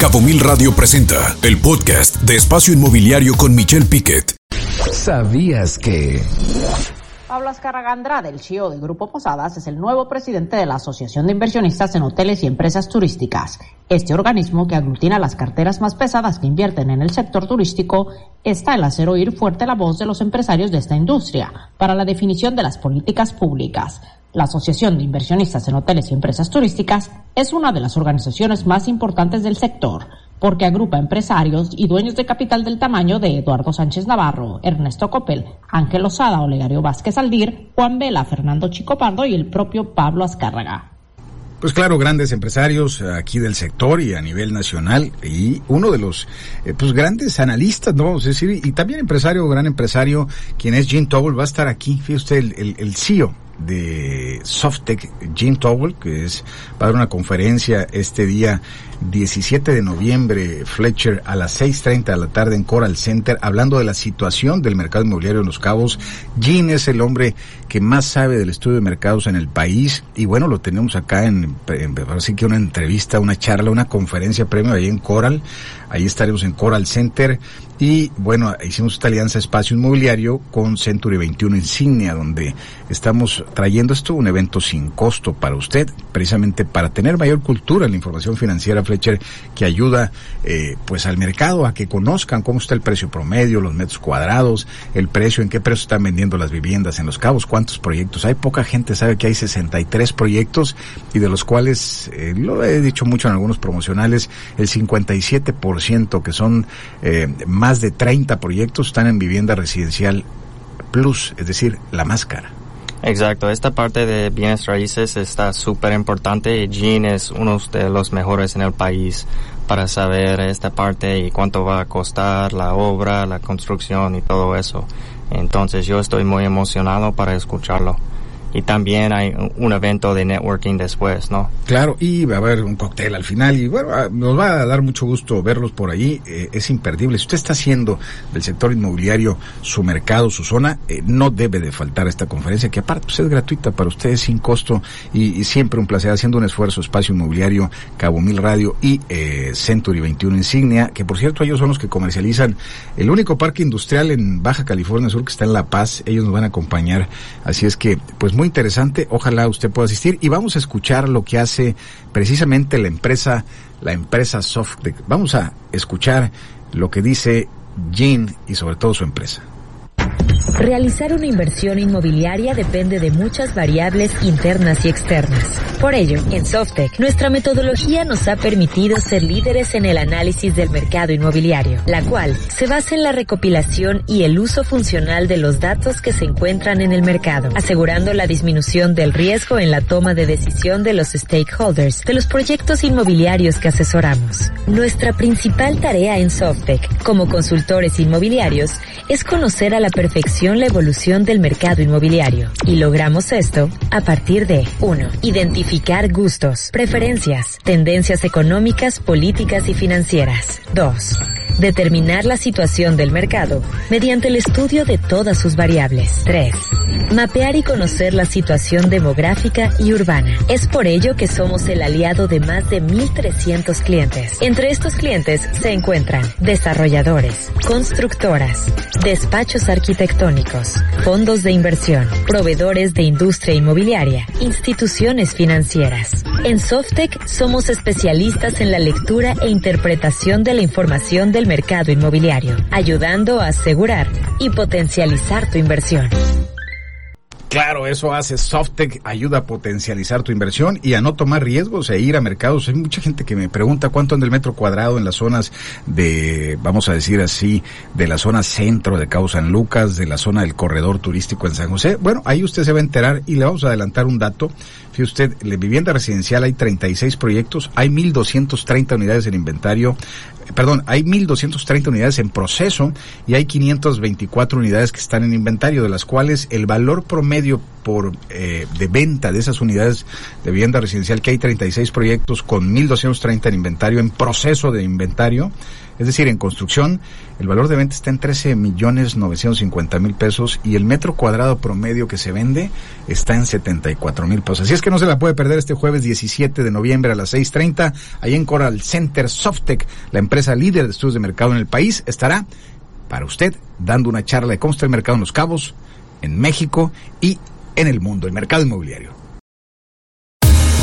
Cabo Mil Radio presenta el podcast de Espacio Inmobiliario con Michelle Piquet. ¿Sabías que... Pablo Azcarraga del CEO de Grupo Posadas, es el nuevo presidente de la Asociación de Inversionistas en Hoteles y Empresas Turísticas. Este organismo, que aglutina las carteras más pesadas que invierten en el sector turístico, está el hacer oír fuerte la voz de los empresarios de esta industria para la definición de las políticas públicas. La Asociación de Inversionistas en Hoteles y Empresas Turísticas es una de las organizaciones más importantes del sector porque agrupa empresarios y dueños de capital del tamaño de Eduardo Sánchez Navarro, Ernesto Coppel, Ángel Osada, Olegario Vázquez Aldir, Juan Vela, Fernando Chico Pardo y el propio Pablo Azcárraga. Pues claro, grandes empresarios aquí del sector y a nivel nacional y uno de los eh, pues grandes analistas, ¿no? Es decir, y también empresario, gran empresario, quien es Jim Towell, va a estar aquí, fíjese usted, el, el, el CEO de Softec, Jim Towell, que es va a dar una conferencia este día 17 de noviembre, Fletcher, a las 6.30 de la tarde en Coral Center, hablando de la situación del mercado inmobiliario en Los Cabos. Jim es el hombre que más sabe del estudio de mercados en el país y bueno, lo tenemos acá en, en así que una entrevista, una charla, una conferencia premio ahí en Coral. Ahí estaremos en Coral Center y bueno, hicimos esta alianza espacio inmobiliario con Century 21 Insignia, donde estamos trayendo esto un evento sin costo para usted, precisamente para tener mayor cultura en la información financiera Fletcher, que ayuda eh, pues al mercado a que conozcan cómo está el precio promedio, los metros cuadrados, el precio, en qué precio están vendiendo las viviendas en los cabos, cuántos proyectos hay. Poca gente sabe que hay 63 proyectos y de los cuales, eh, lo he dicho mucho en algunos promocionales, el 57% que son eh, más más de 30 proyectos están en vivienda residencial plus, es decir, la más cara. Exacto, esta parte de bienes raíces está súper importante y Jean es uno de los mejores en el país para saber esta parte y cuánto va a costar la obra, la construcción y todo eso. Entonces yo estoy muy emocionado para escucharlo y también hay un evento de networking después, ¿no? Claro, y va a haber un cóctel al final y bueno, ah, nos va a dar mucho gusto verlos por allí, eh, es imperdible. Si usted está haciendo del sector inmobiliario su mercado, su zona, eh, no debe de faltar esta conferencia que aparte pues, es gratuita para ustedes sin costo y, y, siempre un placer haciendo un esfuerzo espacio inmobiliario Cabo Mil Radio y eh, Century 21 Insignia, que por cierto ellos son los que comercializan el único parque industrial en Baja California Sur que está en La Paz, ellos nos van a acompañar, así es que pues muy interesante, ojalá usted pueda asistir y vamos a escuchar lo que hace precisamente la empresa, la empresa Softec. Vamos a escuchar lo que dice Jean y sobre todo su empresa. Realizar una inversión inmobiliaria depende de muchas variables internas y externas. Por ello, en Softec, nuestra metodología nos ha permitido ser líderes en el análisis del mercado inmobiliario, la cual se basa en la recopilación y el uso funcional de los datos que se encuentran en el mercado, asegurando la disminución del riesgo en la toma de decisión de los stakeholders de los proyectos inmobiliarios que asesoramos. Nuestra principal tarea en Softec, como consultores inmobiliarios, es conocer a la perfección la evolución del mercado inmobiliario. Y logramos esto a partir de 1. Identificar gustos, preferencias, tendencias económicas, políticas y financieras. 2 Determinar la situación del mercado mediante el estudio de todas sus variables. 3. Mapear y conocer la situación demográfica y urbana. Es por ello que somos el aliado de más de 1.300 clientes. Entre estos clientes se encuentran desarrolladores, constructoras, despachos arquitectónicos, fondos de inversión, proveedores de industria inmobiliaria, instituciones financieras. En Softec somos especialistas en la lectura e interpretación de la información del mercado inmobiliario, ayudando a asegurar y potencializar tu inversión. Claro, eso hace Softec, ayuda a potencializar tu inversión y a no tomar riesgos e ir a mercados. Hay mucha gente que me pregunta cuánto anda el metro cuadrado en las zonas de, vamos a decir así, de la zona centro de Cabo San Lucas, de la zona del corredor turístico en San José. Bueno, ahí usted se va a enterar y le vamos a adelantar un dato. Fíjate usted, en vivienda residencial hay 36 proyectos, hay 1.230 unidades en inventario, perdón, hay 1.230 unidades en proceso y hay 524 unidades que están en inventario, de las cuales el valor promedio por eh, de venta de esas unidades de vivienda residencial, que hay 36 proyectos con 1.230 en inventario, en proceso de inventario, Es decir, en construcción, el valor de venta está en 13 millones 950 mil pesos y el metro cuadrado promedio que se vende está en 74 mil pesos. Así es que no se la puede perder este jueves 17 de noviembre a las 6.30, ahí en Coral Center Softec, la empresa líder de estudios de mercado en el país, estará para usted dando una charla de cómo está el mercado en Los Cabos, en México y en el mundo, el mercado inmobiliario.